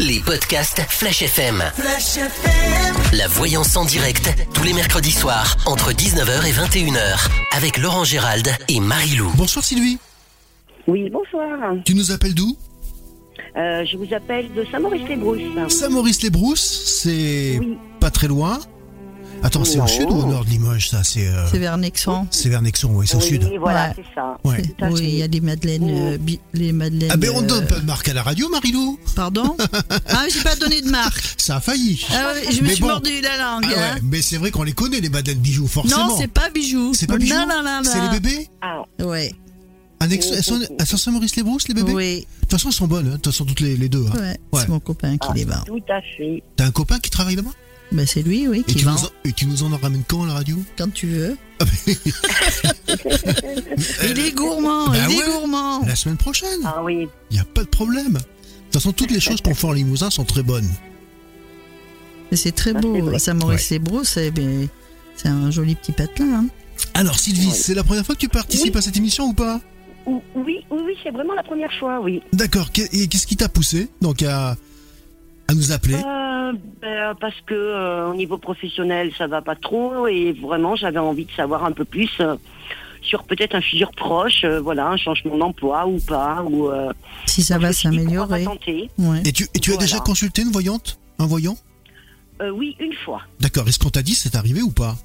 Les podcasts Flash FM. Flash FM. La voyance en direct, tous les mercredis soirs, entre 19h et 21h, avec Laurent Gérald et Marie-Lou. Bonsoir Sylvie. Oui, bonsoir. Tu nous appelles d'où? Euh, je vous appelle de Saint-Maurice-les-Brousses. Saint-Maurice-les-Brousses, c'est Oui. pas très loin. Attends, c'est au sud ou au nord de Limoges ça C'est euh, C'est vers Nexon. c'est vers Nexon, oui, c'est au oui, sud. voilà, Ouais. c'est ça. Ouais. Oui, il y a les madeleines. euh, bi- les madeleines. Ah ben on euh, donne pas de marque à la radio, Marilou. Pardon? Ah, j'ai pas donné de marque. Ça a failli. Ah ouais, je me Mais suis bon. mordu la langue. Ah ouais, hein. mais c'est vrai qu'on les connaît les madeleines bijoux, forcément. Non, c'est pas bijoux. C'est pas bijoux. Non, non, non, non. C'est les bébés Ah, Ouais. Elles sont, elles sont Saint-Maurice-les-Brousses, les bébés Oui. De toute façon, elles sont bonnes, hein. de toute façon, toutes les, les deux. hein. Ouais. Ouais. C'est mon copain qui ah, les vend. tout à fait. T'as un copain qui travaille là-bas? Ben, c'est lui, oui, et qui tu, vend nous en, et tu nous en ramènes quand à la radio? Quand tu veux. Ah Il est gourmand, Bah il ouais. est gourmand. La semaine prochaine, Ah oui, il n'y a pas de problème. De toute façon, toutes les choses qu'on fait en Limousin sont très bonnes. C'est très Ça, c'est beau. vrai. Saint-Maurice-les-Brousses, c'est c'est un joli petit patelin. hein. Alors Sylvie, Ouais. c'est la première fois que tu participes Oui. à cette émission ou pas? Ou- oui, oui, oui, c'est vraiment la première fois, oui. D'accord. Et qu'est-ce qui t'a poussé donc à, à nous appeler Euh, ben, parce que euh, au niveau professionnel, ça va pas trop et vraiment, j'avais envie de savoir un peu plus euh, sur peut-être un futur proche, euh, voilà, un changement d'emploi ou pas, ou. euh, Si ça va s'améliorer. Ouais. Et tu, et tu as déjà consulté une voyante Un voyant Euh, Oui, une fois. D'accord. Est-ce qu'on t'a dit c'est arrivé ou pas?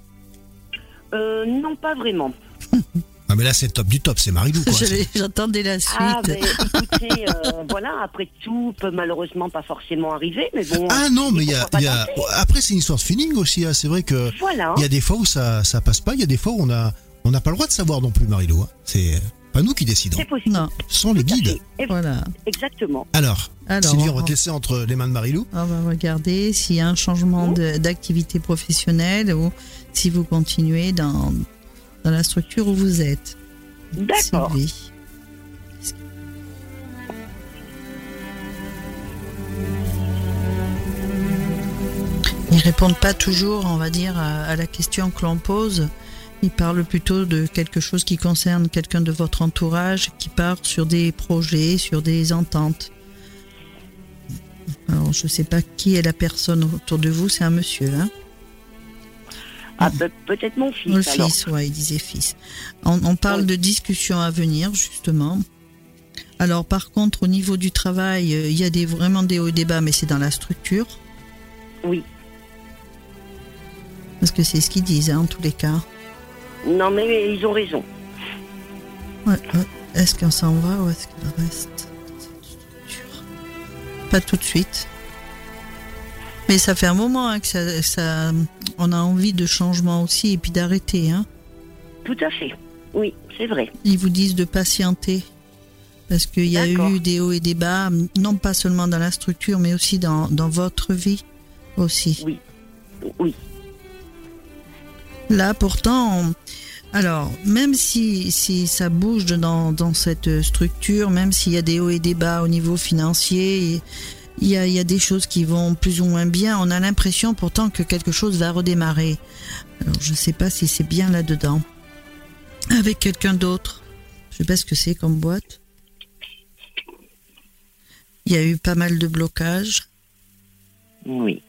Euh, non, pas vraiment. Ah mais là c'est le top du top, c'est Marilou quoi. J'attendais la suite. Ah, ben, écoutez, euh, voilà, après tout peut malheureusement pas forcément arriver, mais bon. Ah non, mais il y a, y après c'est une histoire de feeling aussi. hein. C'est vrai que Voilà. il y a des fois où ça ça passe pas, il y a des fois où on a on n'a pas le droit de savoir non plus Marilou. hein. C'est pas nous qui décidons, C'est possible. Non, sont les guides. voilà. Exactement. Alors, Alors, Sylvie, on va te laisser entre les mains de Marilou. On va regarder s'il y a un changement de- d'activité professionnelle ou si vous continuez dans, dans la structure où vous êtes. D'accord. Ils répondent pas toujours, on va dire, à, à la question que l'on pose. Ils parlent plutôt de quelque chose qui concerne quelqu'un de votre entourage, qui part sur des projets, sur des ententes. Alors, je sais pas qui est la personne autour de vous, c'est un monsieur, hein Ah, pe- peut-être mon fils. Le alors. fils, ouais, il disait fils. On, on parle Oui. de discussions à venir, justement. Alors, par contre, au niveau du travail, euh, il y a des, vraiment des hauts et des bas, mais c'est dans la structure. Oui. Parce que c'est ce qu'ils disent, hein, en tous les cas. Non, mais ils ont raison. Ouais, ouais. Est-ce qu'on s'en va ou est-ce qu'il reste dans cette structure? Pas tout de suite. Mais ça fait un moment hein, que ça, ça- on a envie de changement aussi et puis d'arrêter. Hein. Tout à fait. Oui, c'est vrai. Ils vous disent de patienter. Parce qu'il y a eu des hauts et des bas, non pas seulement dans la structure, mais aussi dans, dans votre vie aussi. Oui. Là, pourtant, on- alors, même si, si ça bouge dans, dans cette structure, même s'il y a des hauts et des bas au niveau financier, il y a, il y a des choses qui vont plus ou moins bien, on a l'impression pourtant que quelque chose va redémarrer. Alors, je ne sais pas si c'est bien là-dedans. Avec quelqu'un d'autre. Je sais pas ce que c'est comme boîte. Il y a eu pas mal de blocages. Oui.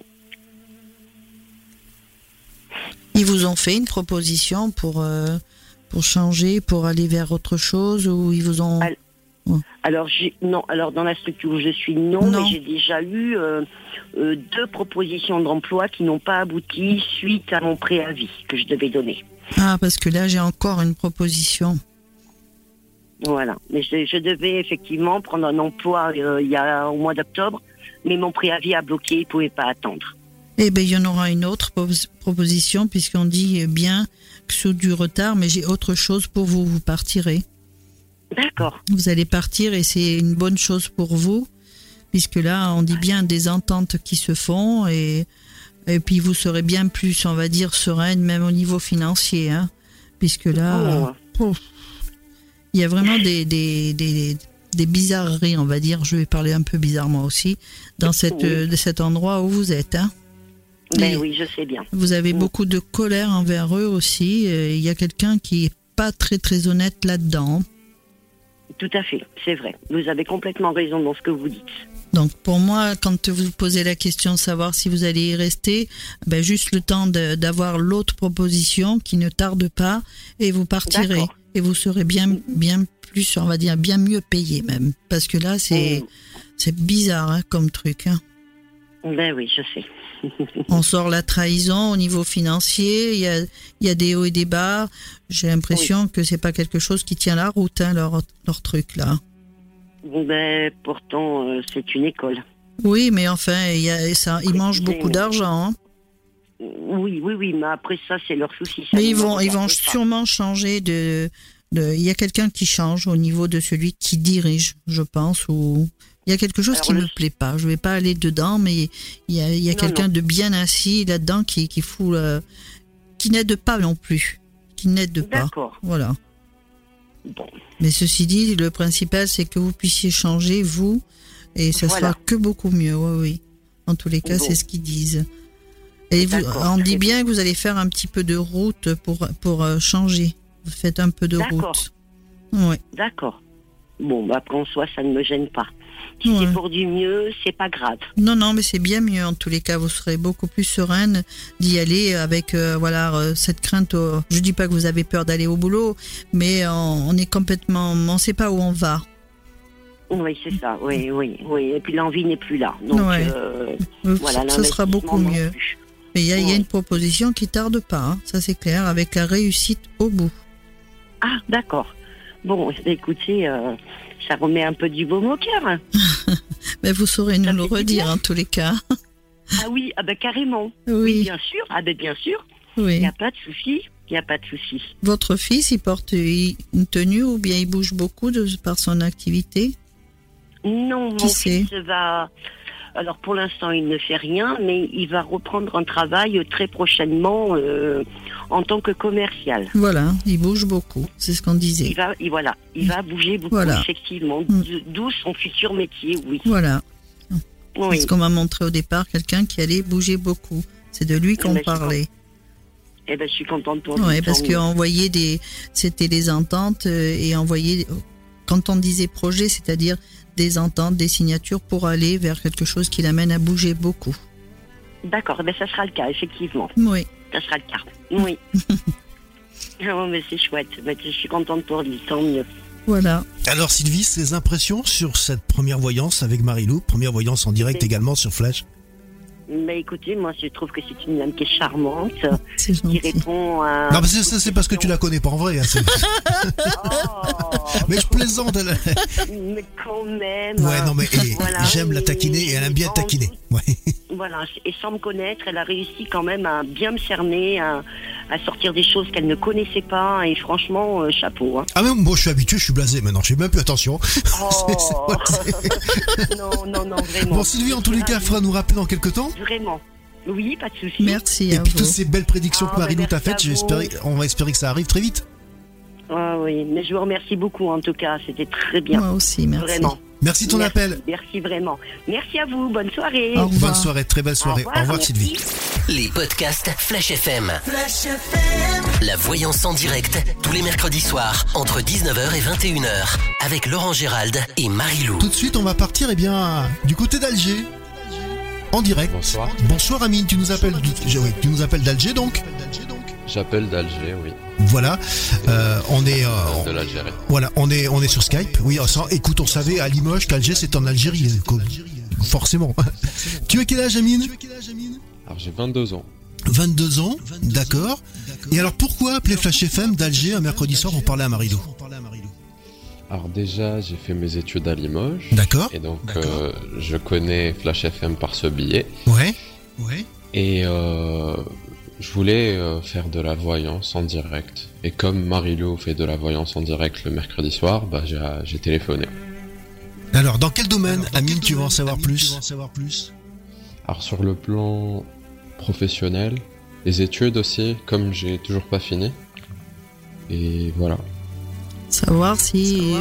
Ils vous ont fait une proposition pour, euh, pour changer, pour aller vers autre chose ou ils vous ont... Al- Alors, non, alors dans la structure où je suis, non, Non. mais j'ai déjà eu euh, euh, deux propositions d'emploi qui n'ont pas abouti suite à mon préavis que je devais donner. Ah, parce que là, j'ai encore une proposition. Voilà. Mais je, je devais effectivement prendre un emploi euh, il y a au mois d'octobre, mais mon préavis a bloqué, il ne pouvait pas attendre. Eh bien, il y en aura une autre pos- proposition, puisqu'on dit bien que sous du retard, mais j'ai autre chose pour vous. Vous partirez. D'accord. Vous allez partir et c'est une bonne chose pour vous, puisque là, on dit bien des ententes qui se font et, et puis vous serez bien plus, on va dire, sereine, même au niveau financier, hein, puisque là, Oh. euh, il y a vraiment des, des, des, des bizarreries, on va dire, je vais parler un peu bizarrement aussi, dans cette, Oui. de cet endroit où vous êtes. Hein. Mais Oui. je sais bien. Vous avez Mm. beaucoup de colère envers eux aussi. Il y a quelqu'un qui est pas très très honnête là-dedans. Tout à fait, c'est vrai. Vous avez complètement raison dans ce que vous dites. Donc pour moi, quand vous posez la question de savoir si vous allez y rester, ben juste le temps d'avoir l'autre proposition qui ne tarde pas et vous partirez et vous serez bien bien plus, on va dire bien mieux payé même, parce que là c'est mm. c'est bizarre hein, comme truc. Hein. Ben oui, je sais. on sort la trahison au niveau financier, il y a, il y a des hauts et des bas. J'ai l'impression que c'est pas quelque chose qui tient la route, hein, leur, leur truc là. Ben, pourtant, euh, c'est une école. Oui, mais enfin, il y a, ça, ils mangent beaucoup d'argent. Hein. Oui, oui, oui, mais après ça, c'est leur souci. mais ils vont, ils vont sûrement changer de, de. Il y a quelqu'un qui change au niveau de celui qui dirige, je pense, ou il y a quelque chose qui ne me plaît pas. Je vais pas aller dedans, mais il y a, il y a quelqu'un de bien assis là-dedans qui, qui fout, euh, qui n'aide pas non plus, qui n'aide pas. D'accord. Voilà. Mais ceci dit, le principal, c'est que vous puissiez changer, vous, et ce sera que beaucoup mieux, oui, oui. En tous les cas, c'est ce qu'ils disent. Et vous, on dit bien que vous allez faire un petit peu de route pour, pour euh, changer. Vous faites un peu de route. Oui. D'accord. Bon, bah, après en soi, ça ne me gêne pas. Si c'est pour du mieux, c'est pas grave. Non, non, mais c'est bien mieux en tous les cas. Vous serez beaucoup plus sereine d'y aller avec euh, voilà euh, cette crainte. Je dis pas que vous avez peur d'aller au boulot, mais on, est complètement, on sait pas où on va. Oui, c'est ça. Oui, oui, oui. Et puis l'envie n'est plus là. Donc euh, voilà, ce sera beaucoup mieux. Mais il y, a une proposition qui tarde pas, hein. ça c'est clair, avec la réussite au bout. Ah, d'accord. Bon, écoutez, ça remet un peu du baume au cœur. Mais vous saurez nous le redire en tous les cas. ah oui, ah ben carrément. Oui. Bien sûr, ah ben bien sûr. Oui. Il n'y a pas de souci. Il n'y a pas de souci. Votre fils, il porte une tenue ou bien il bouge beaucoup de, par son activité? Non, mon fils va alors pour l'instant, il ne fait rien, mais il va reprendre un travail très prochainement euh, en tant que commercial. Voilà, il bouge beaucoup, c'est ce qu'on disait. Il va, voilà, il va bouger beaucoup effectivement, mm. d'où son futur métier, oui. Voilà. C'est ce qu'on m'a montré au départ, quelqu'un qui allait bouger beaucoup. C'est de lui eh qu'on ben, parlait. Eh ben, je suis contente pour Oui, parce qu'on voyait des, c'était les ententes euh, et envoyer, quand on disait projet, c'est-à-dire des ententes, des signatures pour aller vers quelque chose qui l'amène à bouger beaucoup. D'accord, mais ça sera le cas, effectivement. Oui. Ça sera le cas. Oui. non, mais c'est chouette. je suis contente pour lui, tant mieux. Voilà. Alors Sylvie, ses impressions sur cette première voyance avec Marilou, première voyance en direct également sur Flash mais écoutez, moi je trouve que c'est une dame qui est charmante, qui répond à. Non, mais ça c'est parce que tu la connais pas en vrai. Hein, oh. mais je plaisante. Mais quand même. Ouais, non, mais j'aime la taquiner et elle aime bien taquiner. Ouais. Voilà, et sans me connaître, elle a réussi quand même à bien me cerner, à, sortir des choses qu'elle ne connaissait pas, et franchement, euh, chapeau. Hein. Ah, mais moi je suis habitué, je suis blasé maintenant, je fais même plus attention. Oh. non, non, non, vraiment. Bon, Sylvie, en tous les cas, il faudra nous rappeler dans quelques temps. Vraiment. Oui, pas de souci. Merci. Et puis toutes ces belles prédictions que ah, Marie-Lou t'a faites, on va espérer que ça arrive très vite. Ah oui, mais je vous remercie beaucoup en tout cas, c'était très bien. Moi aussi, merci. Vraiment. Merci ton appel. Merci vraiment. Merci à vous. Bonne soirée. Bonne soirée, très belle soirée. Au revoir, Sylvie. Les podcasts Flash FM. Flash FM. La voyance en direct tous les mercredis soirs entre 19h et 21h avec Laurent Gérald et Marie-Lou. Tout de suite, on va partir eh bien du côté d'Alger. En direct. Bonsoir. Bonsoir Amine, tu nous appelles, tu nous appelles d'Alger donc J'appelle d'Alger, oui. Voilà, euh, on est. Euh, de l'Algérie. Voilà, on est, on est sur Skype. Oui, oh, écoute, on savait à Limoges qu'Alger c'est en Algérie, forcément. tu as quel âge, Amine Alors j'ai 22 ans. 22 ans, d'accord. Et alors pourquoi appeler Flash FM d'Alger un mercredi soir pour parler à Marilou alors déjà, j'ai fait mes études à Limoges. D'accord. Et donc, euh, je connais Flash FM par ce billet. Ouais. Ouais. Et euh, je voulais euh, faire de la voyance en direct. Et comme Marilou fait de la voyance en direct le mercredi soir, bah, j'ai téléphoné. Alors, dans quel domaine, Amine, tu veux en savoir plus? Alors, sur le plan professionnel, les études aussi, comme j'ai toujours pas fini. Et voilà. Savoir si,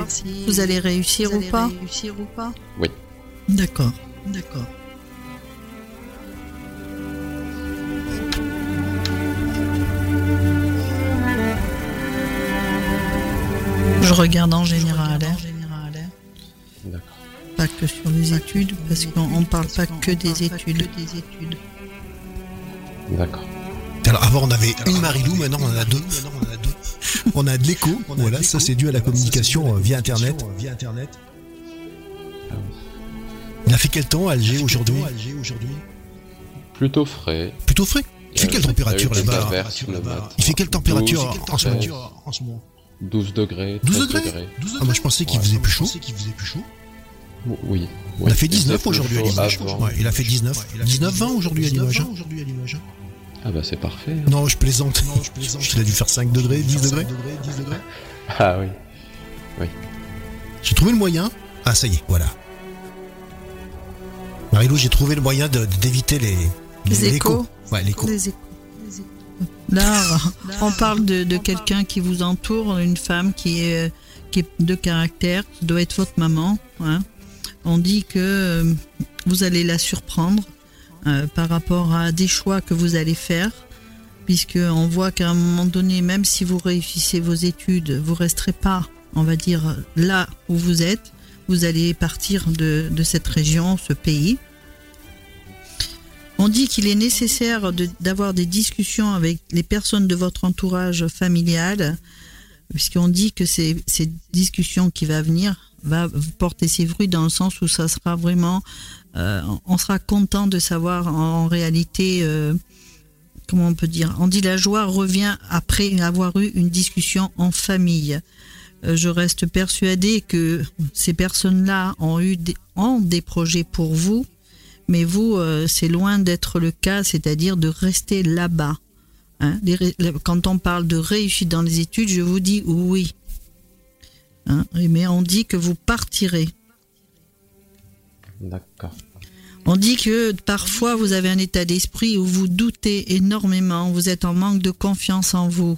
vous allez réussir, ou, pas. réussir ou pas Oui. D'accord, d'accord. Je regarde en général. Hein. D'accord. Pas que sur les études. études, parce qu'on ne parle pas que des études. D'accord. Alors avant on avait une Marilou, maintenant on en a deux. On a de l'écho, voilà, ça c'est dû à la communication euh, via internet. Il a fait quel temps à Alger aujourd'hui Plutôt frais. Plutôt frais Il fait quelle température là-bas Il fait quelle température en ce moment 12 degrés. 12 degrés, Ah, moi je pensais qu'il faisait plus chaud. Oui. Il a fait 19 aujourd'hui à Limoges. il a fait 19. 19-20 aujourd'hui à Limoges. Ah bah c'est parfait. Hein. Non, je plaisante. Non, je plaisante. Il a dû faire 5 degrés, 10 degrés. Ah oui. Oui. J'ai trouvé le moyen. Ah ça y est, voilà. Marilou, j'ai trouvé le moyen d'éviter les, les, échos. Ouais, l'écho. Les échos. Là, on parle de, quelqu'un qui vous entoure, une femme qui est, qui est de caractère, qui doit être votre maman. Hein. On dit que euh, vous allez la surprendre euh, par rapport à des choix que vous allez faire, puisqu'on voit qu'à un moment donné, même si vous réussissez vos études, vous resterez pas, on va dire, là où vous êtes. Vous allez partir de, de cette région, ce pays. On dit qu'il est nécessaire d'avoir des discussions avec les personnes de votre entourage familial, puisqu'on dit que c'est ces discussions qui va venir va porter ses fruits dans le sens où ça sera vraiment, euh, on sera content de savoir en, réalité, euh, comment on peut dire, on dit la joie revient après avoir eu une discussion en famille. Euh, je reste persuadée que ces personnes-là ont eu ont des projets pour vous mais vous, euh, c'est loin d'être le cas, c'est-à-dire de rester là-bas. Hein. quand on parle de réussite dans les études, je vous dis oui. Hein. mais on dit que vous partirez. D'accord. On dit que parfois vous avez un état d'esprit où vous doutez énormément, vous êtes en manque de confiance en vous.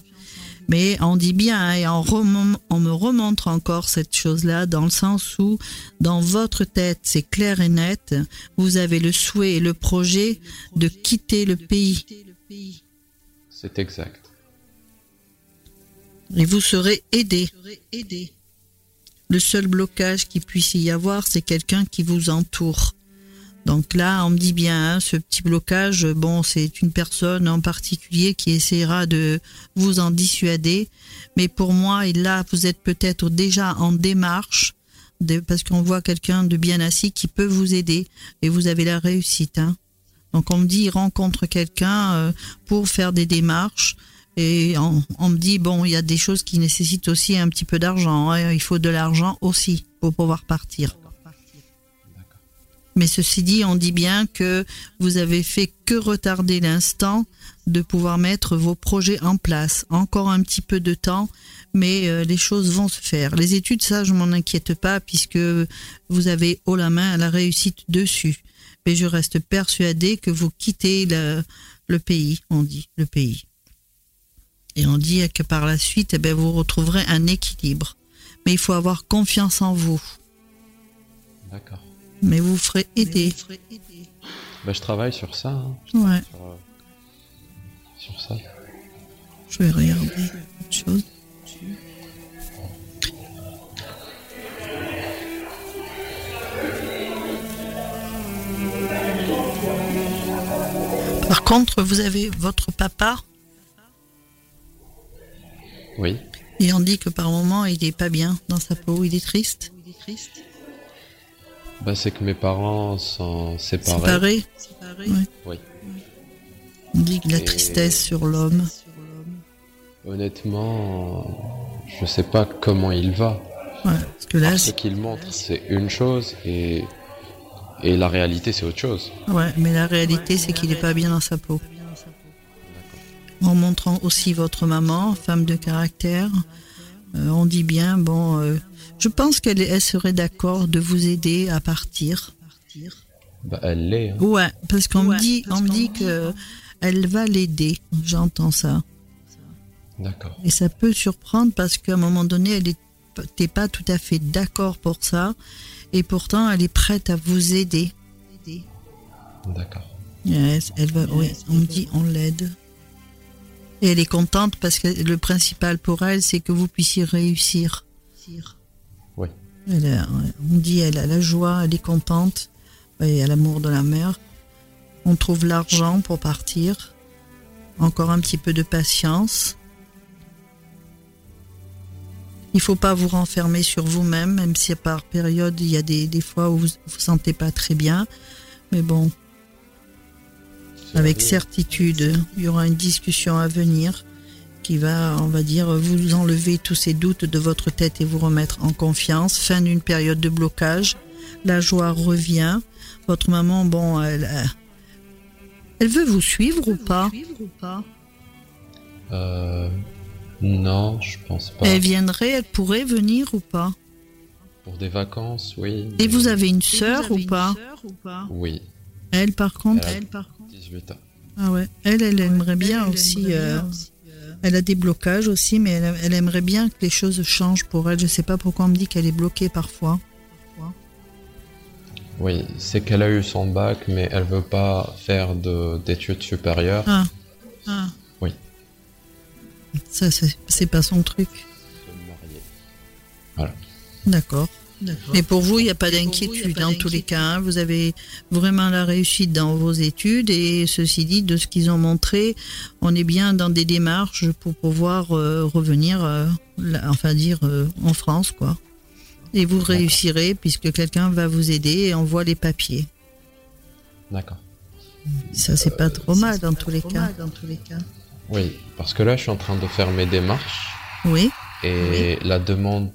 Mais on dit bien, hein, et on, on, me remontre encore cette chose-là, dans le sens où, dans votre tête, c'est clair et net, vous avez le souhait et le projet de quitter le pays. C'est exact. Et vous serez aidé. Le seul blocage qui puisse y avoir, c'est quelqu'un qui vous entoure. Donc là, on me dit bien, hein, ce petit blocage, bon, c'est une personne en particulier qui essaiera de vous en dissuader. Mais pour moi, là, vous êtes peut-être déjà en démarche, parce qu'on voit quelqu'un de bien assis qui peut vous aider, et vous avez la réussite. Hein. Donc on me dit, rencontre quelqu'un euh, pour faire des démarches. Et on, me dit, bon, il y a des choses qui nécessitent aussi un petit peu d'argent. Hein. Il faut de l'argent aussi pour pouvoir partir. Mais ceci dit, on dit bien que vous avez fait que retarder l'instant de pouvoir mettre vos projets en place. Encore un petit peu de temps, mais euh, les choses vont se faire. Les études, ça, je m'en inquiète pas puisque vous avez haut la main la réussite dessus. Mais je reste persuadé que vous quittez le pays, on dit, le pays. Et on dit que par la suite, eh bien, vous retrouverez un équilibre. Mais il faut avoir confiance en vous. D'accord. Mais vous ferez aider. Bah, je travaille sur ça. Hein. ouais. Euh, sur, ça. Je vais regarder autre chose. Par contre, vous avez votre papa. Oui. Et on dit que par moment, il n'est pas bien dans sa peau, il est triste. Il est triste. Bah, c'est que mes parents sont séparés. Séparés, Oui. On dit que la tristesse sur l'homme. Honnêtement, je sais pas comment il va. Ouais, parce que là, ce qu'il montre, c'est une chose et et la réalité, c'est autre chose. Ouais, mais la réalité, c'est qu'il n'est pas bien dans sa peau. En montrant aussi votre maman, femme de caractère, euh, on dit bien, bon, euh, je pense qu'elle serait d'accord de vous aider à partir. Bah, elle l'est. Hein. Ouais, parce qu'on me dit, on me dit que elle va l'aider. J'entends ça. D'accord. Et ça peut surprendre parce qu'à un moment donné, elle n'était pas tout à fait d'accord pour ça, et pourtant, elle est prête à vous aider. D'accord. Yes, elle va. Oui, on me dit, on l'aide. Et elle est contente parce que le principal pour elle, c'est que vous puissiez réussir. Oui. on dit, elle a la joie, elle est contente. et à l'amour de la mer. On trouve l'argent pour partir. Encore un petit peu de patience. Il faut pas vous renfermer sur vous-même, même si par période il y a des, des fois où vous vous sentez pas très bien. Mais bon, avec certitude, il y aura une discussion à venir qui va, on va dire, vous enlever tous ces doutes de votre tête et vous remettre en confiance. Fin d'une période de blocage. La joie revient. Votre maman, bon, elle, euh, elle veut vous suivre ou pas? Euh, non, je pense pas. Elle viendrait, elle pourrait venir ou pas? Pour des vacances, oui. Et vous avez une sœur ou pas? Oui, Elle, par contre, Elle elle, par contre. 18 ans. Ah ouais. Elle, elle aimerait bien aussi. euh, elle a des blocages aussi, mais elle, elle aimerait bien que les choses changent pour elle. Je sais pas pourquoi on me dit qu'elle est bloquée parfois. Oui, c'est qu'elle a eu son bac, mais elle veut pas faire de- d'études supérieures. Ah. Ah. Oui. Ça, c'est c'est pas son truc. Se marier. D'accord. Mais pour vous, il n'y a pas d'inquiétude dans tous les cas. hein. Vous avez vraiment la réussite dans vos études et ceci dit, de ce qu'ils ont montré, on est bien dans des démarches pour pouvoir euh, revenir, euh, là- enfin dire, euh, en France, quoi. Et vous réussirez puisque quelqu'un va vous aider et envoie les papiers. D'accord. Ça, c'est pas trop mal dans tous les cas. Dans tous les cas. Oui, parce que là, je suis en train de faire mes démarches Oui. et la demande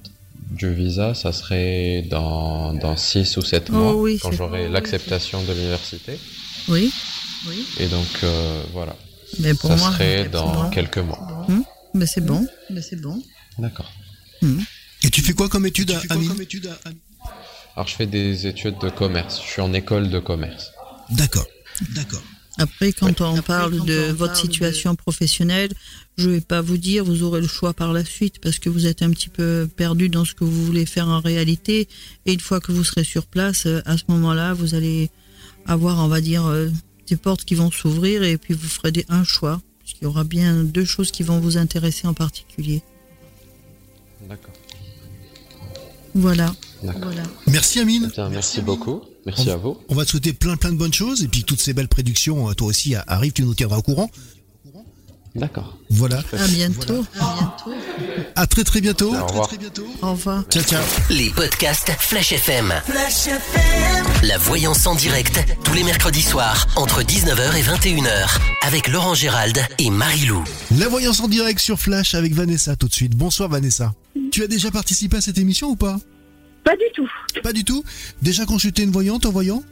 du visa, ça serait dans, dans 6 ou 7 Oh mois, oui, quand j'aurai l'acceptation de l'université. Oui. Oui. Et donc, euh, voilà. Mais pour ça moi, serait dans quelques mois. Mais c'est bon. Mais c'est bon. D'accord. Et tu fais quoi comme étude, Ah, Amine Alors, je fais des études de commerce. Je suis en école de commerce. D'accord. D'accord. Après, quand on parle de votre situation professionnelle, je vais pas vous dire, vous aurez le choix par la suite parce que vous êtes un petit peu perdu dans ce que vous voulez faire en réalité. Et une fois que vous serez sur place, euh, à ce moment-là, vous allez avoir, on va dire, euh, des portes qui vont s'ouvrir et puis vous ferez des, un choix. Puisqu'il y aura bien deux choses qui vont vous intéresser en particulier. D'accord. Voilà. Merci Amine. Bien, merci beaucoup. Merci à vous. On va te souhaiter plein plein de bonnes choses et puis que toutes ces belles prédictions, euh, toi aussi, a- arrivent, tu nous tiendras au courant. D'accord. Voilà. À bientôt. À bientôt. À très très bientôt. Au revoir. Au revoir. Ciao ciao. Les podcasts Flash FM. La voyance en direct, tous les mercredis soirs, entre 19h et 21h, avec Laurent Gérald et Marie-Lou. La voyance en direct sur Flash avec Vanessa tout de suite. Bonsoir Vanessa. Tu as déjà participé à cette émission ou pas? Pas du tout. Pas du tout? Déjà consulté une voyante en voyant?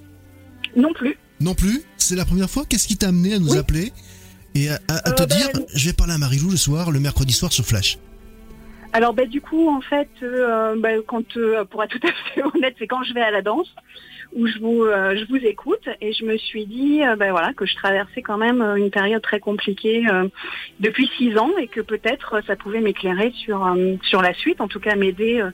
Non plus. Non plus. C'est la première fois? Qu'est-ce qui t'a amené à nous Oui. appeler? Et à, à- à te Euh, ben- dire je vais parler à Marie-Lou le soir, le mercredi soir sur Flash Alors bah, du coup en fait euh, bah, quand euh, pour être tout à fait honnête c'est quand je vais à la danse où je vous euh, je vous écoute et je me suis dit euh, bah, voilà que je traversais quand même euh, une période très compliquée euh, depuis six ans et que peut-être euh, ça pouvait m'éclairer sur euh, sur la suite en tout cas m'aider euh,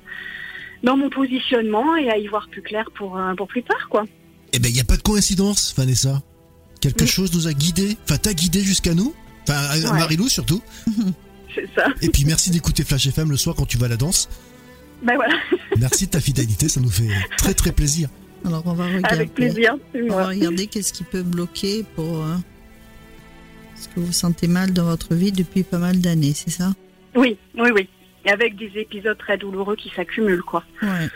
dans mon positionnement et à y voir plus clair pour euh, pour plus tard quoi. Eh ben, il n'y a pas de coïncidence, Vanessa. Quelque Oui. chose nous a guidés, enfin, t'as guidé jusqu'à nous. Enfin, Ouais. Marie-Lou surtout. C'est ça. Et puis, merci d'écouter Flash FM le soir quand tu vas à la danse. Ben voilà Merci de ta fidélité, ça nous fait très très plaisir. Alors, on va regarder. avec plaisir. On va regarder qu'est-ce qui peut bloquer pour euh, ce que vous sentez mal dans votre vie depuis pas mal d'années, c'est ça? Oui oui oui. Et avec des épisodes très douloureux qui s'accumulent quoi. Ouais.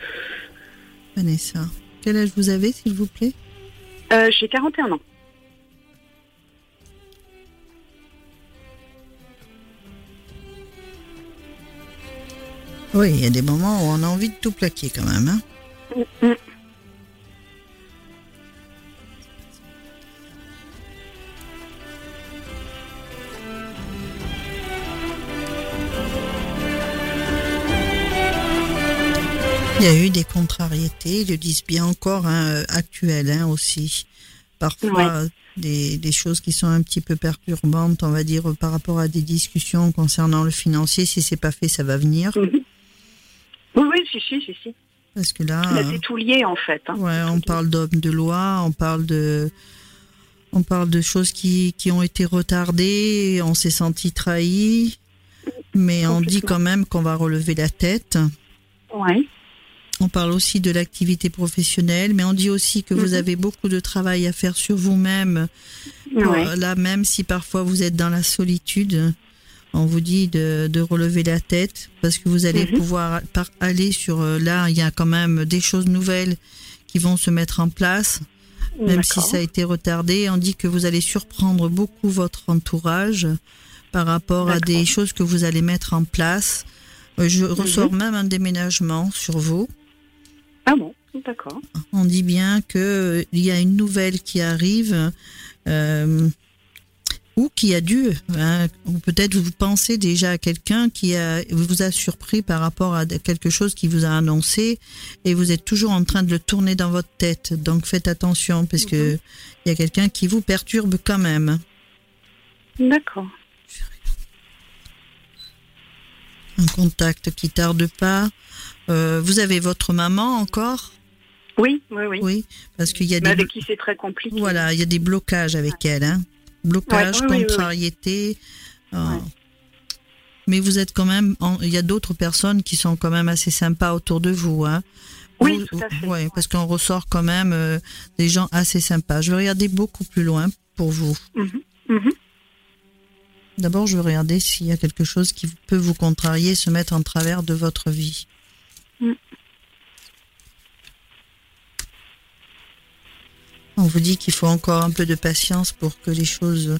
Vanessa. Quel âge vous avez, s'il vous plaît? Euh, J'ai 41 ans. Oui, il y a des moments où on a envie de tout plaquer quand même. Hein Mm, mm. il y a eu des contrariétés, ils le disent bien encore, hein, euh, actuelles hein, aussi. Parfois, des, des choses qui sont un petit peu perturbantes, on va dire, par rapport à des discussions concernant le financier. Si c'est pas fait, ça va venir. Mhm. Oui, oui, si, si, si, si. Parce que là, c'est tout lié, en fait. hein. Ouais, on parle d'hommes de loi, on parle de, on parle de choses qui, qui ont été retardées, on s'est senti trahi, mais on dit quand même qu'on va relever la tête. Ouais. On parle aussi de l'activité professionnelle, mais on dit aussi que vous Mhm. avez beaucoup de travail à faire sur vous-même. Ouais. Euh, Là, même si parfois vous êtes dans la solitude, on vous dit de, de relever la tête parce que vous allez Mhm. pouvoir par- aller sur euh, là. Il y a quand même des choses nouvelles qui vont se mettre en place, même si ça a été retardé. On dit que vous allez surprendre beaucoup votre entourage par rapport à des choses que vous allez mettre en place. Euh, Je ressors même un déménagement sur vous. Ah bon, d'accord. On dit bien que euh, il y a une nouvelle qui arrive euh, ou qui a dû, hein, ou peut-être vous pensez déjà à quelqu'un qui a, vous a surpris par rapport à quelque chose qui vous a annoncé et vous êtes toujours en train de le tourner dans votre tête. Donc faites attention parce que il y a quelqu'un qui vous perturbe quand même. D'accord. Un contact qui tarde pas. Euh, vous avez votre maman encore? Oui, oui, oui. Oui, parce qu'il y a Mais des avec qui c'est très compliqué. Voilà, il y a des blocages avec elle. Hein. Blocage, Ouais, oui, oui, oui, oui. contrariété. euh. Mais vous êtes quand même. Il y a d'autres personnes qui sont quand même assez sympas autour de vous. Hein. Oui, Vous- tout à fait. ouais, parce qu'on ressort quand même euh, des gens assez sympas. Je vais regarder beaucoup plus loin pour vous. Mhm, mhm. D'abord, je vais regarder s'il y a quelque chose qui peut vous contrarier, se mettre en travers de votre vie. Mm. Vous dit qu'il faut encore un peu de patience pour que les choses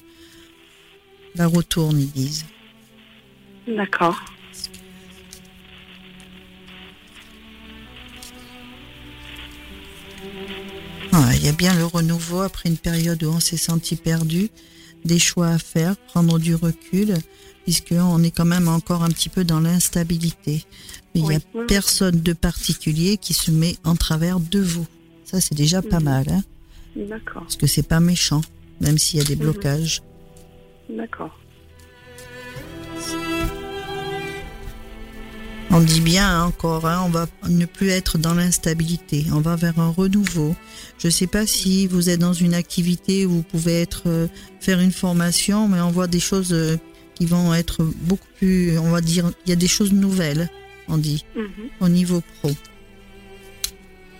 la retournent, ils disent. D'accord. Ah, Il y a bien le renouveau après une période où on s'est senti perdu, des choix à faire, prendre du recul, puisqu'on est quand même encore un petit peu dans l'instabilité. Mais il n'y a personne de particulier qui se met en travers de vous. Ça, c'est déjà pas Mhm. mal, hein, D'accord. parce que c'est pas méchant, même s'il y a des Mhm. blocages. D'accord. On dit bien hein, encore, hein, on va ne plus être dans l'instabilité, on va vers un renouveau. Je ne sais pas si vous êtes dans une activité où vous pouvez être euh, faire une formation, mais on voit des choses euh, qui vont être beaucoup plus, on va dire, il y a des choses nouvelles, on dit, Mhm. au niveau pro.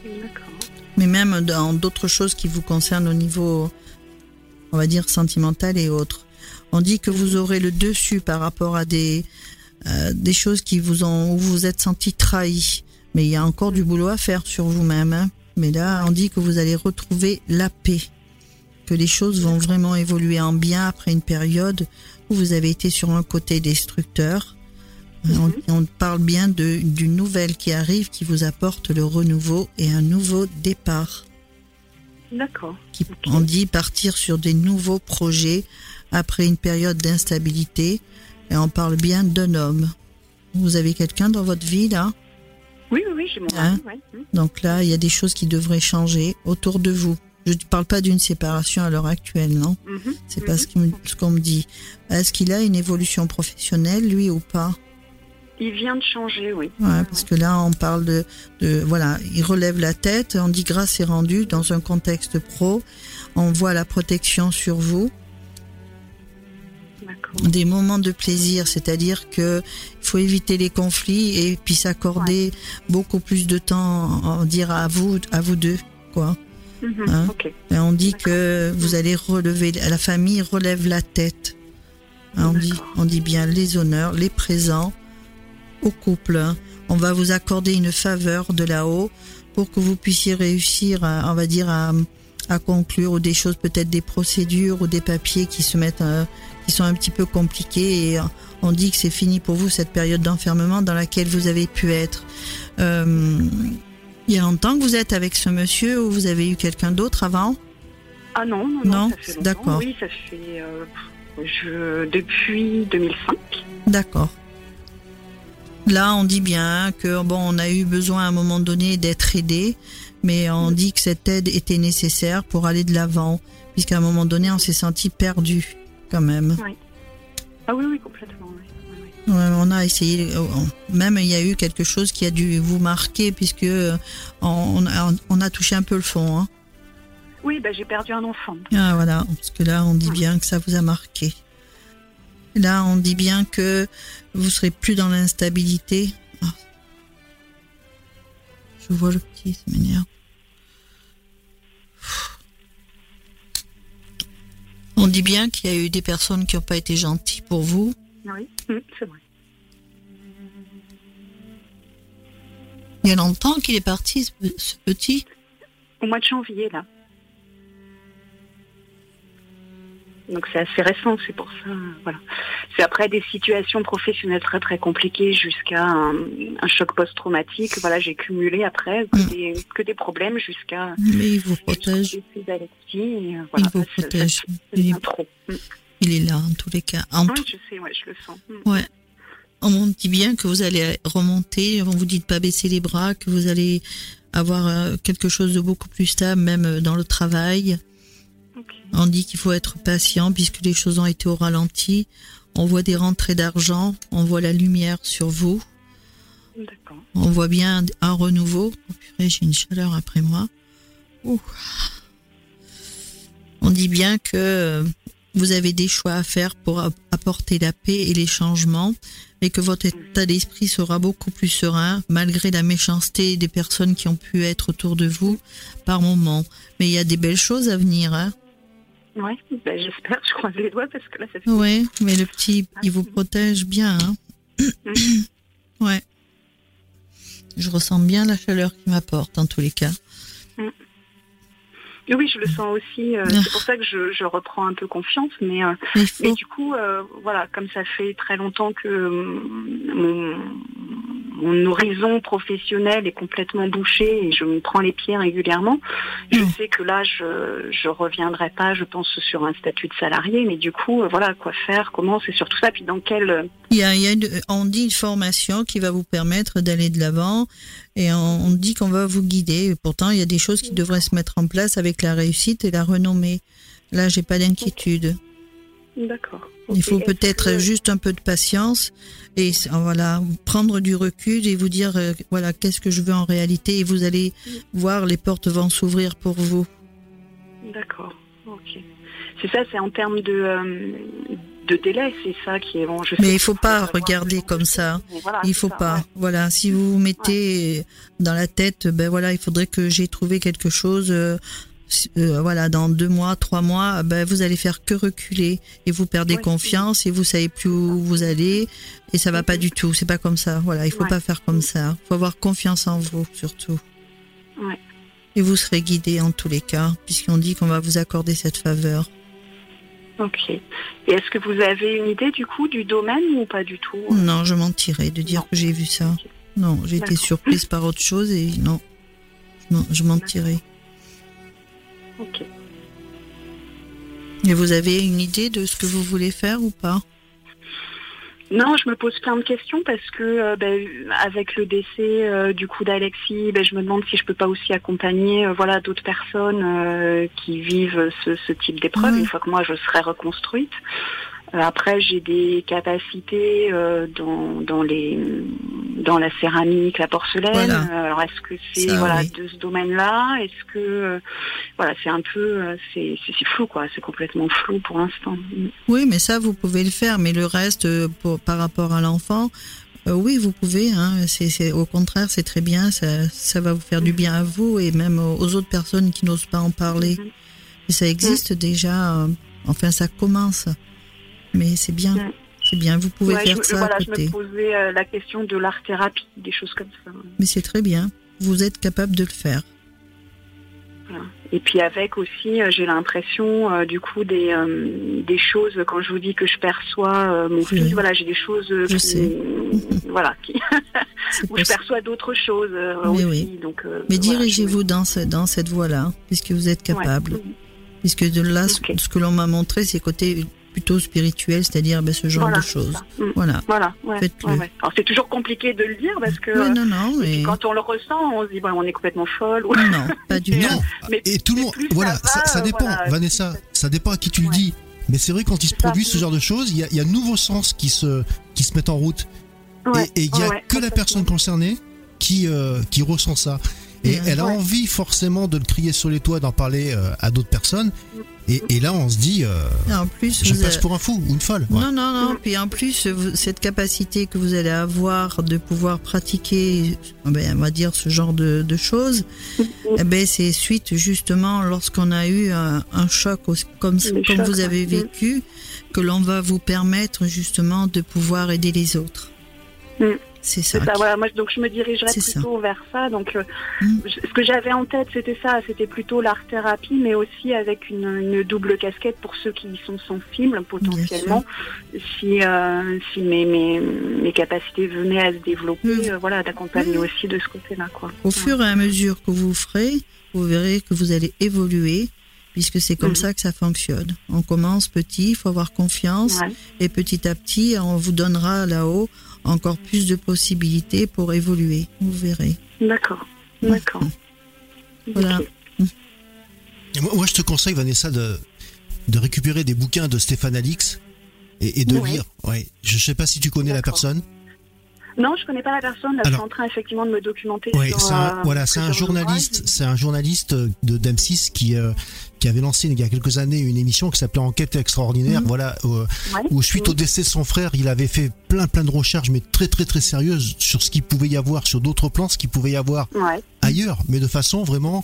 D'accord. Mais même dans d'autres choses qui vous concernent au niveau, on va dire, sentimental et autres. On dit que vous aurez le dessus par rapport à des, euh, des choses qui vous ont, où vous vous êtes senti trahi. Mais il y a encore du boulot à faire sur vous-même. hein. Mais là, on dit que vous allez retrouver la paix. Que les choses vont vraiment évoluer en bien après une période où vous avez été sur un côté destructeur. On, on parle bien de- d'une nouvelle qui arrive qui vous apporte le renouveau et un nouveau départ. D'accord. On dit partir sur des nouveaux projets après une période d'instabilité. Et on parle bien d'un homme. Vous avez quelqu'un dans votre vie là? Oui, oui, oui, j'ai mon Hein? mari, ouais. Mhm. Donc là, il y a des choses qui devraient changer autour de vous. Je ne parle pas d'une séparation à l'heure actuelle, non? Mhm. C'est Mhm. pas ce qu'on ce qu'on me dit. Est-ce qu'il a une évolution professionnelle, lui, ou pas? Il vient de changer, oui. Ouais, parce que là, on parle de, de, voilà, il relève la tête, on dit grâce est rendue dans un contexte pro, on voit la protection sur vous, des moments de plaisir, c'est-à-dire que faut éviter les conflits et puis s'accorder beaucoup plus de temps, on dire à vous, à vous deux, quoi. Mhm. Hein? Ok. Et on dit que vous allez relever, la famille relève la tête. Hein, On dit, on dit bien les honneurs, les présents au couple. On va vous accorder une faveur de là-haut pour que vous puissiez réussir, à, on va dire, à, à conclure ou des choses, peut-être des procédures ou des papiers qui se mettent, euh, qui sont un petit peu compliqués. Et on dit que c'est fini pour vous cette période d'enfermement dans laquelle vous avez pu être. Euh, il y a longtemps que vous êtes avec ce monsieur ou vous avez eu quelqu'un d'autre avant? Ah non, non, d'accord. Oui, ça fait euh, je, depuis 2005. D'accord. Là, on dit bien que bon, on a eu besoin à un moment donné d'être aidé, mais on dit que cette aide était nécessaire pour aller de l'avant, puisqu'à un moment donné, on s'est senti perdu quand même. Ah oui, oui, complètement. oui. Oui, oui. On a essayé, euh, même il y a eu quelque chose qui a dû vous marquer, puisque euh, on a, on a touché un peu le fond. Hein. Oui, bah, j'ai perdu un enfant. Ah voilà, parce que là on dit bien que ça vous a marqué. Là on dit bien que vous serez plus dans l'instabilité. Ah. Je vois le petit, ça m'énerve. On dit bien qu'il y a eu des personnes qui n'ont pas été gentilles pour vous. Oui, hum, c'est vrai. Il y a longtemps qu'il est parti, ce, ce petit. Au mois de janvier, là. Donc c'est assez récent, c'est pour ça. Voilà. C'est après des situations professionnelles très très compliquées jusqu'à un, un choc post-traumatique. Voilà, j'ai cumulé après que, Mm. des, que des problèmes jusqu'à Mais il vous protège. voilà, il vous protège. Il, trop. Mm. il est là en tous les cas. En Oui, je sais, ouais, je le sens. Mm. ouais. On dit bien que vous allez remonter. On vous dit de pas baisser les bras, que vous allez avoir euh, quelque chose de beaucoup plus stable, même euh, dans le travail. On dit qu'il faut être patient puisque les choses ont été au ralenti. On voit des rentrées d'argent, on voit la lumière sur vous, on voit bien un renouveau. Oh purée, j'ai une chaleur après moi. Ouh. On dit bien que vous avez des choix à faire pour ap- apporter la paix et les changements, mais que votre état d'esprit sera beaucoup plus serein malgré la méchanceté des personnes qui ont pu être autour de vous par moment. Mais il y a des belles choses à venir, hein. Ouais, ben, j'espère, je croise les doigts parce que là, ça fait. Ouais, mais le petit, il vous protège bien, hein. Ouais. Je ressens bien la chaleur qu'il m'apporte, en tous les cas. Oui, je le sens aussi. euh, Ah. c'est pour ça que je, je reprends un peu confiance, mais euh, Mais du coup, euh, voilà, comme ça fait très longtemps que euh, mon, mon horizon professionnel est complètement bouché et je me prends les pieds régulièrement, je Mm. sais que là, je je reviendrai pas, je pense, sur un statut de salarié, mais du coup, voilà, quoi faire, comment, c'est surtout ça, puis dans quel... il y a, il y a une- on dit une formation qui va vous permettre d'aller de l'avant et on, on dit qu'on va vous guider. Et pourtant, il y a des choses qui devraient se mettre en place avec la réussite et la renommée. Là, j'ai pas d'inquiétude. D'accord. Il faut peut-être que- juste un peu de patience et s- voilà prendre du recul et vous dire euh, voilà qu'est-ce que je veux en réalité et vous allez voir les portes vont s'ouvrir pour vous. D'accord, ok. C'est ça, c'est en termes de, euh, de délai, c'est ça qui est bon. Je Mais il faut pas regarder comme ça. voilà, Il faut ça, pas. ouais. Voilà, si vous vous mettez dans la tête, ben voilà, il faudrait que j'ai trouvé quelque chose. euh, euh, voilà, dans deux mois, trois mois, ben vous allez faire que reculer et vous perdez Ouais. confiance et vous savez plus où vous allez et ça va pas du tout. C'est pas comme ça. Voilà, il faut pas faire comme ça. Il faut avoir confiance en vous surtout. Et vous serez guidé en tous les cas, puisqu'on dit qu'on va vous accorder cette faveur. Ok. Et est-ce que vous avez une idée du coup du domaine ou pas du tout Non, je mentirais de dire Non. que j'ai vu ça. Non, j'ai été surprise par autre chose et non, je m'en- je mentirais. Ok. Et vous avez une idée de ce que vous voulez faire ou pas? Non, je me pose plein de questions parce que euh, ben, avec le décès euh, du coup d'Alexis, ben, je me demande si je peux pas aussi accompagner euh, voilà d'autres personnes euh, qui vivent ce, ce type d'épreuve une fois que moi je serai reconstruite. Après, j'ai des capacités euh, dans, dans les dans la céramique, la porcelaine. Voilà. Euh, Alors, est-ce que c'est Ça, voilà oui. de ce domaine-là? Est-ce que euh, voilà, c'est un peu c'est c'est c'est flou quoi. C'est complètement flou pour l'instant. Oui, mais ça, vous pouvez le faire. Mais le reste, pour, par rapport à l'enfant, euh, oui, vous pouvez. Hein, c'est, c'est- au contraire, c'est très bien. Ça, ça va vous faire du bien à vous et même aux, autres personnes qui n'osent pas en parler. Et ça existe déjà. euh, enfin, ça commence. Mais c'est bien. Mhm. C'est bien. Vous pouvez Ouais, faire je, ça voilà, à je me posais euh, la question de l'art thérapie, des choses comme ça. Mais c'est très bien. Vous êtes capable de le faire. Voilà. Et puis avec aussi, euh, j'ai l'impression euh, du coup des euh, des choses quand je vous dis que je perçois mon fils, voilà, j'ai des choses Je sais. voilà, qui, C'est où je perçois d'autres choses Mais aussi. oui. Donc, Mais voilà, dirigez-vous dans, ce- dans cette voie-là, puisque vous êtes ouais. capable. Puisque de là, ce que l'on m'a montré, c'est côté plutôt spirituel, c'est-à-dire ben, ce genre Voilà, de choses. Mm. Voilà. Voilà, ouais, Faites-le. ouais, ouais. Alors c'est toujours compliqué de le dire parce que euh, non, non, et puis mais quand on le ressent, on se dit bon, on est complètement folle. Ou... non, pas du tout. Mais- et tout le monde, voilà, ça ça, va, ça euh, dépend, voilà, Vanessa, ça dépend à qui tu le dis. Mais c'est vrai, quand il se ça. produit ce genre de choses, il y a, il y a de nouveaux sens qui se, qui se mettent en route. Ouais, et il y a ouais, que la personne concernée qui, euh, qui ressent ça. Et Ouais. elle a Ouais. envie forcément de le crier sur les toits, d'en parler euh, à d'autres personnes. Et, et là, on se dit, euh, Et en plus, je vous passe a- pour un fou ou une folle. Ouais. Non, non, non. Puis en plus, vous- cette capacité que vous allez avoir de pouvoir pratiquer, ben, on va dire, ce genre de, de choses, eh ben, c'est suite justement lorsqu'on a eu un, un choc comme, Le comme choc, vous avez ouais. vécu, que l'on va vous permettre justement de pouvoir aider les autres. Mm. C'est ça. Voilà. Moi, donc je me dirigerais ça. plutôt vers ça. Donc, euh, Mm. ce que j'avais en tête, c'était ça. C'était plutôt l'art thérapie, mais aussi avec une, une double casquette pour ceux qui y sont sensibles potentiellement. Si, euh, si mes, mes, mes capacités venaient à se développer, Mm. euh, voilà, d'accompagner Mm. aussi de ce côté-là, quoi. Au fur et à mesure que vous ferez, vous verrez que vous allez évoluer, puisque c'est comme ça que ça fonctionne. On commence petit, il faut avoir confiance. Ouais. Et petit à petit, on vous donnera là-haut encore plus de possibilités pour évoluer. Vous verrez. D'accord. D'accord. Voilà. Ok. Et Moi, moi, je te conseille, Vanessa, de, de récupérer des bouquins de Stéphane Alix et, et de Ouais. lire. Ouais. Je sais pas si tu connais la personne. Non, je connais pas la personne. Là, je suis en train effectivement de me documenter. Ouais, sur, c'est un, euh, voilà, c'est un journaliste, c'est un journaliste de d'M6 qui euh, qui avait lancé il y a quelques années une émission qui s'appelait Enquête extraordinaire. Mhm. Voilà, euh, Ouais. où suite au décès de son frère, il avait fait plein plein de recherches, mais très très très sérieuses sur ce qu'il pouvait y avoir sur d'autres plans, ce qu'il pouvait y avoir Ouais. ailleurs, mais de façon vraiment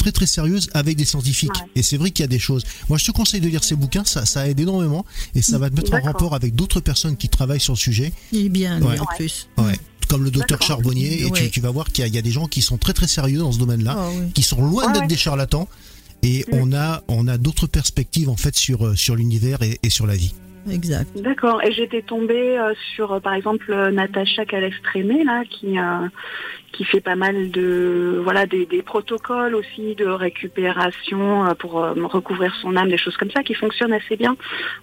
très très sérieuse avec des scientifiques. Ouais. Et c'est vrai qu'il y a des choses. Moi, je te conseille de lire ces bouquins, ça, ça aide énormément et ça va te mettre en rapport avec d'autres personnes qui travaillent sur le sujet, Il est bien, Ouais. en plus. ouais. comme le docteur. Charbonnier. Et Ouais. tu, tu vas voir qu'il y, a- il y a des gens qui sont très très sérieux dans ce domaine-là, Ah oui. qui sont loin Ouais, d'être ouais. des charlatans. Et Mm. on a on a d'autres perspectives en fait sur euh, sur l'univers et, et sur la vie. Exact. D'accord. Et j'étais tombée euh, sur, euh, par exemple, euh, Natacha Calestrémé, là, qui euh, qui fait pas mal de, voilà, des, des protocoles aussi de récupération pour recouvrir son âme, des choses comme ça, qui fonctionnent assez bien,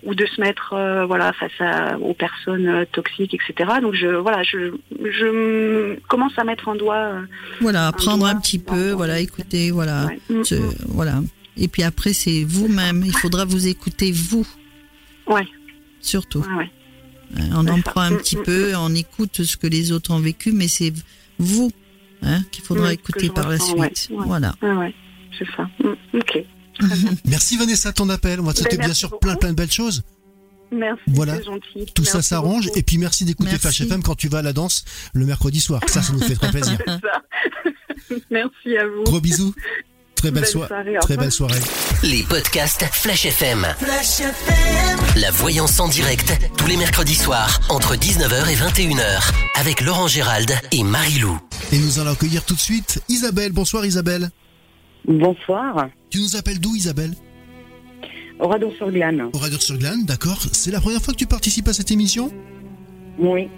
ou de se mettre, voilà, face à, aux personnes toxiques, etc. Donc je, voilà, je, je commence à mettre un doigt. Voilà, apprendre doigt un petit peu, voilà, écoutez, voilà. ouais. Mm, Ce- mm. voilà. Et puis après, c'est vous-même. Il faudra vous écouter, vous, Ouais, surtout. ouais, ouais. Hein, On en ça. prend un Mm, petit mm, peu, on écoute ce que les autres ont vécu, mais c'est vous hein, qu'il faudra Mm, écouter par la ressens, ouais, suite. ouais. Voilà. Ouais, ouais. C'est ça. Mm, Ok. Merci Vanessa ton appel. On va te Ben, souhaiter bien merci sûr beaucoup. plein plein de belles choses. Merci. Voilà. C'est gentil. Tout ça s'arrange. Et puis merci d'écouter. Flash FM quand tu vas à la danse le mercredi soir. Ça, ça nous fait très plaisir. Merci à vous. Gros bisous. Très belle, Belle soirée. Très belle soirée. Les podcasts Flash FM. La voyance en direct, tous les mercredis soirs, entre 19h et 21h, avec Laurent Gérald et Marie-Lou. Et nous allons accueillir tout de suite Isabelle. Bonsoir Isabelle. Bonsoir. Tu nous appelles d'où Isabelle? Au Radour-sur-Glane. Au Radio sur Glane, d'accord. C'est la première fois que tu participes à cette émission? Oui.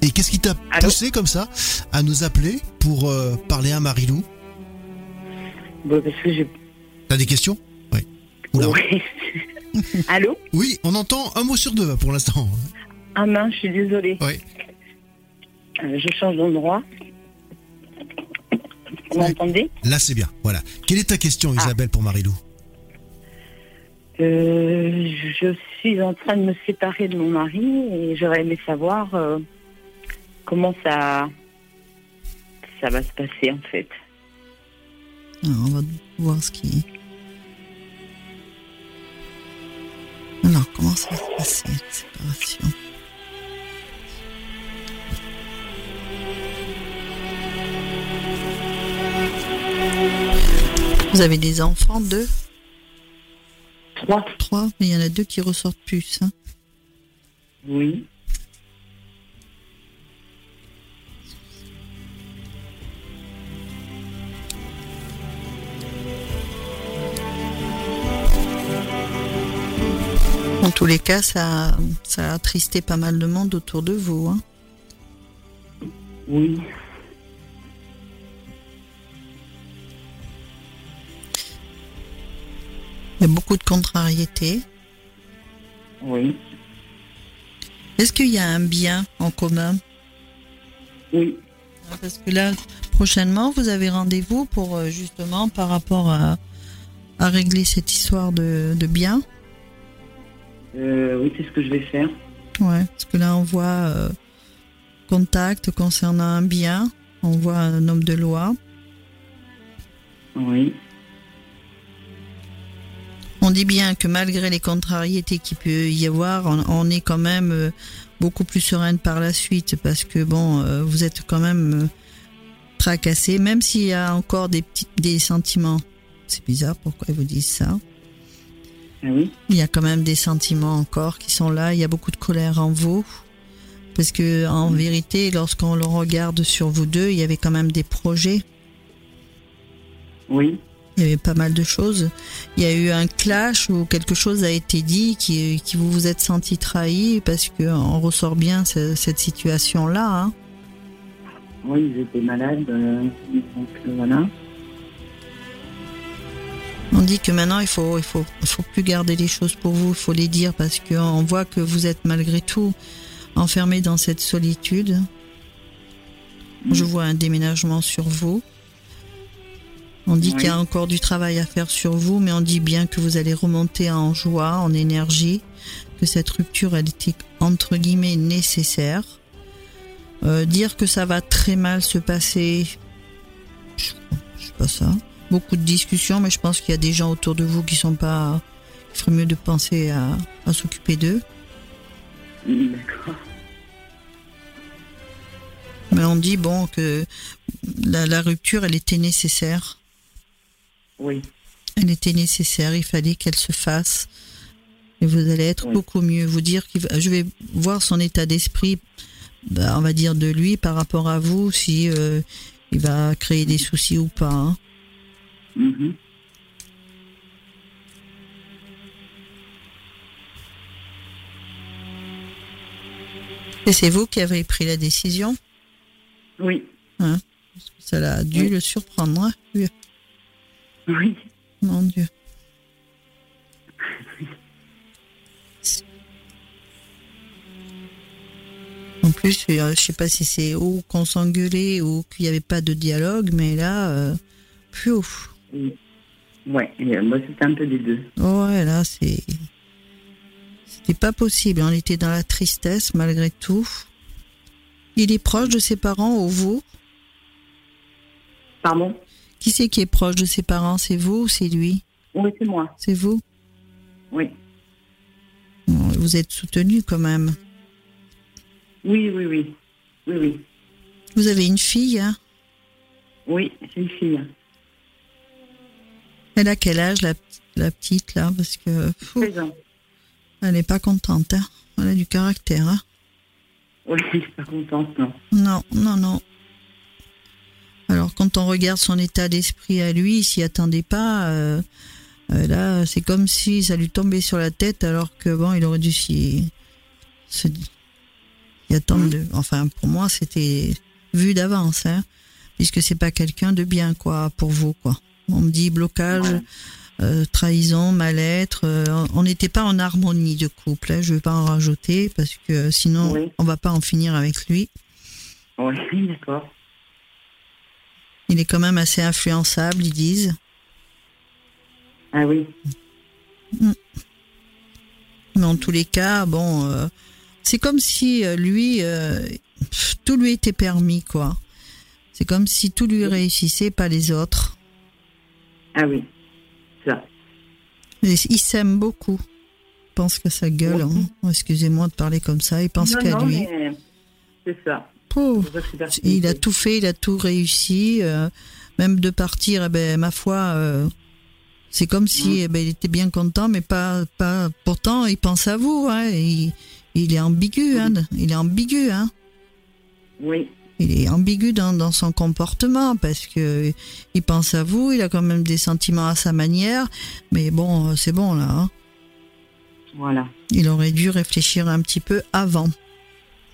Et qu'est-ce qui t'a poussé comme ça à nous appeler pour euh, parler à Marilou Parce que. T'as des questions Oui. Oula. Oui. Allô Oui, on entend un mot sur deux pour l'instant. Ah mince, je suis désolée. Oui. Euh, je change d'endroit. Vous Ouais. m'entendez Là, c'est bien. Voilà. Quelle est ta question, Ah. Isabelle, pour Marilou Euh, Je suis en train de me séparer de mon mari et j'aurais aimé savoir euh, comment ça ça va se passer en fait. Alors, on va voir ce qui. Alors, comment ça va se passer, la séparation? Vous avez des enfants, deux, Trois trois, mais il y en a deux qui ressortent plus. hein? Oui. Tous les cas, ça, ça a attristé pas mal de monde autour de vous. hein. Oui. Il y a beaucoup de contrariétés. Oui. Est-ce qu'il y a un bien en commun? Oui. Parce que là, prochainement, vous avez rendez-vous pour euh, justement par rapport à, à régler cette histoire de, de bien. Euh, oui, c'est ce que je vais faire. Ouais, parce que là, on voit euh, contact concernant un bien. On voit un homme de loi. Oui. On dit bien que malgré les contrariétés qu'il peut y avoir, on, est quand même euh, beaucoup plus sereine par la suite parce que bon, euh, vous êtes quand même tracassé, même s'il y a encore des petits des sentiments. C'est bizarre, pourquoi ils vous disent ça oui. Il y a quand même des sentiments encore qui sont là. Il y a beaucoup de colère en vous. Parce que, en vérité, lorsqu'on le regarde sur vous deux, il y avait quand même des projets. Oui. Il y avait pas mal de choses. Il y a eu un clash où quelque chose a été dit qui, qui vous vous êtes senti trahi parce que on ressort bien cette situation-là. Hein. Oui, ils étaient malades, euh, donc euh, voilà. On dit que maintenant il faut, il faut, il faut plus garder les choses pour vous, il faut les dire parce qu'on voit que vous êtes malgré tout enfermé dans cette solitude. Je vois un déménagement sur vous. On dit qu'il y a encore du travail à faire sur vous, mais on dit bien que vous allez remonter en joie, en énergie, que cette rupture elle était entre guillemets nécessaire. Euh, dire que ça va très mal se passer, je sais pas ça. Beaucoup de discussions, mais je pense qu'il y a des gens autour de vous qui sont pas. Il ferait mieux de penser à, à s'occuper d'eux. D'accord. Mais on dit bon que la, la, rupture, elle était nécessaire. Oui. Elle était nécessaire, il fallait qu'elle se fasse. Et vous allez être beaucoup mieux. Vous dire que je vais voir son état d'esprit, bah, on va dire de lui par rapport à vous, si euh, il va créer des soucis ou pas. Hein. Mm-hmm. Et c'est vous qui avez pris la décision Oui. Hein Ça l'a dû le surprendre. Hein oui. Mon Dieu. En plus, euh, je sais pas si c'est ou qu'on s'engueulait ou qu'il n'y avait pas de dialogue, mais là, euh, plus ouf. Ouais, euh, moi c'était un peu des deux. Ouais, là c'est. C'était pas possible, on était dans la tristesse malgré tout. Il est proche de ses parents ou vous? Pardon? Qui c'est qui est proche de ses parents? C'est vous ou c'est lui? Oui, c'est moi. C'est vous? Oui. Vous êtes soutenu quand même. Oui, oui, oui. Oui, oui. Vous avez une fille, hein? Oui, c'est une fille. Elle a quel âge, la, la petite, là? Parce que. Elle n'est pas contente, hein Elle a du caractère, hein Oui, pas contente, non. Non, non, non. Alors, quand on regarde son état d'esprit à lui, il s'y attendait pas. Euh, euh, là, c'est comme si ça lui tombait sur la tête, alors que bon, il aurait dû s'y. se y attendre. De, enfin, pour moi, c'était vu d'avance, hein, puisque c'est pas quelqu'un de bien, quoi, pour vous, quoi. On me dit blocage, euh, trahison, mal-être. Euh, on n'était pas en harmonie de couple. Hein, je ne vais pas en rajouter parce que sinon Oui. on va pas en finir avec lui. Oui, d'accord. Il est quand même assez influençable, ils disent. Ah oui. Mais en tous les cas, bon, euh, c'est comme si euh, lui, euh, tout lui était permis, quoi. C'est comme si tout lui réussissait, pas les autres. Ah oui. Ça. Il s'aime beaucoup. Il pense que sa gueule. hein. Oh, Excusez-moi de parler comme ça. Il pense qu'à lui. c'est ça. Il a tout fait, il a tout réussi. euh, même de partir, eh ben, ma foi, euh, c'est comme si eh ben, il était bien content, mais pas, pas. Pourtant, il pense à vous. Hein, il, il est ambigu. Hein, il est ambigu. Hein. Oui. Il est ambigu dans, dans son comportement parce que il pense à vous. Il a quand même des sentiments à sa manière. Mais bon, c'est bon là. hein. Voilà. Il aurait dû réfléchir un petit peu avant.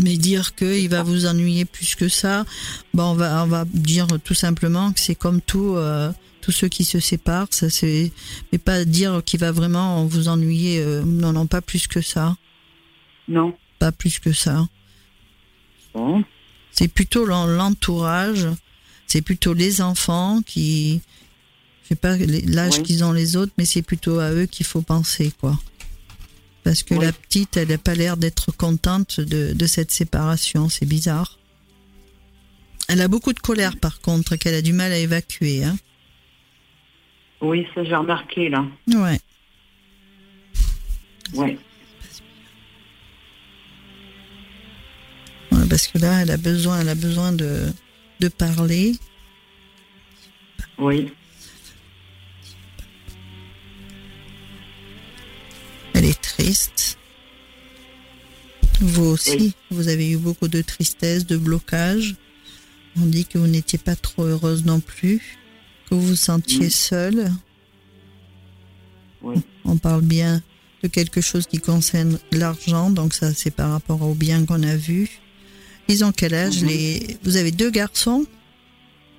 Mais dire qu'il va vous ennuyer plus que ça, bon, on va, on va dire tout simplement que c'est comme tout, euh, tous ceux qui se séparent, ça c'est, mais pas dire qu'il va vraiment vous ennuyer, euh, non, non, pas plus que ça, Non. pas plus que ça. Bon. C'est plutôt l'en- l'entourage, c'est plutôt les enfants qui, je sais pas l'âge Oui. qu'ils ont les autres, mais c'est plutôt à eux qu'il faut penser, quoi. Parce que Oui. la petite, elle n'a pas l'air d'être contente de, de cette séparation, c'est bizarre. Elle a beaucoup de colère, par contre, qu'elle a du mal à évacuer, hein. Oui, ça j'ai remarqué là. Ouais. Ouais. Parce que là, elle a besoin, elle a besoin de, de parler. Oui. Elle est triste. Vous aussi, Oui. vous avez eu beaucoup de tristesse, de blocage. On dit que vous n'étiez pas trop heureuse non plus, que vous vous sentiez seule. Oui. On parle bien de quelque chose qui concerne l'argent, donc ça c'est par rapport au bien qu'on a vu. Ils ont quel âge? Mhm. les Vous avez deux garçons?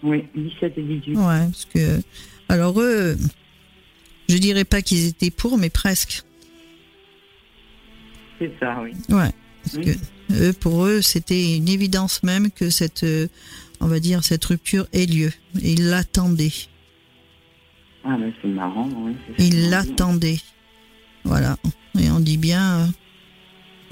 Oui. 17 et 18. Ouais, parce que alors eux, je dirais pas qu'ils étaient pour, mais presque. C'est ça, oui. Ouais. Parce Oui. que eux, pour eux, c'était une évidence même que cette, euh, on va dire, cette rupture ait lieu. Ils l'attendaient. Ah, ben c'est marrant, oui. Ils l'attendaient. Voilà. Et on dit bien.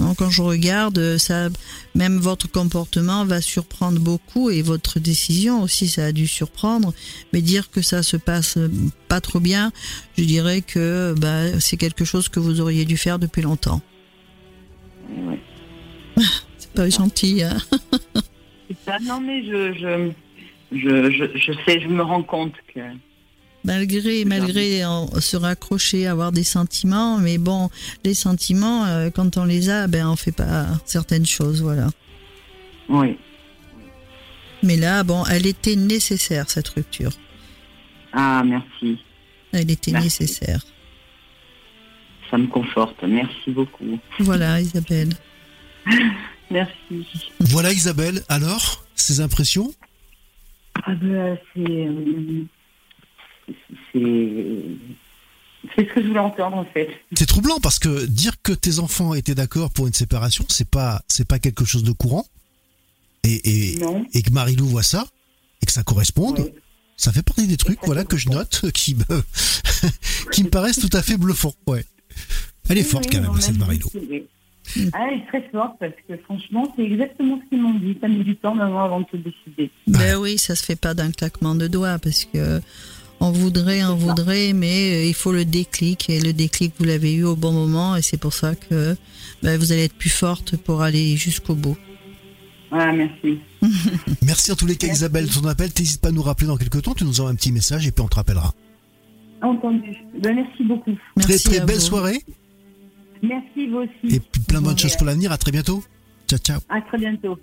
Non, quand je regarde, ça, même votre comportement va surprendre beaucoup et votre décision aussi, ça a dû surprendre. Mais dire que ça se passe pas trop bien, je dirais que bah, c'est quelque chose que vous auriez dû faire depuis longtemps. Ouais. C'est pas gentil. Hein ça. Non, mais je, je, je, je, je sais, je me rends compte que. Malgré, malgré euh, se raccrocher, avoir des sentiments, mais bon, les sentiments, euh, quand on les a, ben on fait pas certaines choses, voilà. Oui. Mais là, bon, elle était nécessaire cette rupture. Ah, merci. Elle était Merci. nécessaire. Ça me conforte. Merci beaucoup. Voilà, Isabelle. Merci. Voilà Isabelle, alors, ces impressions? Ah ben, c'est. euh, C'est. C'est ce que je voulais entendre, en fait. C'est troublant parce que dire que tes enfants étaient d'accord pour une séparation, c'est pas c'est pas quelque chose de courant. Et, et, que Marilou voit ça et que ça corresponde, Oui. ça fait partie des trucs voilà que je note qui me qui me paraissent tout à fait bluffants. Ouais. Elle est forte Oui, quand même cette. Mm. Ah, elle est très forte parce que franchement, c'est exactement ce qu'ils m'ont dit. Ça met du temps avant de se décider. Ben oui, ça se fait pas d'un claquement de doigts parce que on voudrait, on voudrait, mais euh, il faut le déclic et le déclic vous l'avez eu au bon moment et c'est pour ça que ben, vous allez être plus forte pour aller jusqu'au bout. Voilà, merci. Merci en tous les cas Merci. Isabelle de ton appel. T'hésites pas à nous rappeler dans quelques temps. Tu nous envoies un petit message et puis on te rappellera. Entendu. Ben, merci beaucoup. Merci très très à belle vous. soirée Merci, vous aussi. et puis plein de bonnes choses pour l'avenir. À très bientôt. Ciao ciao. À très bientôt.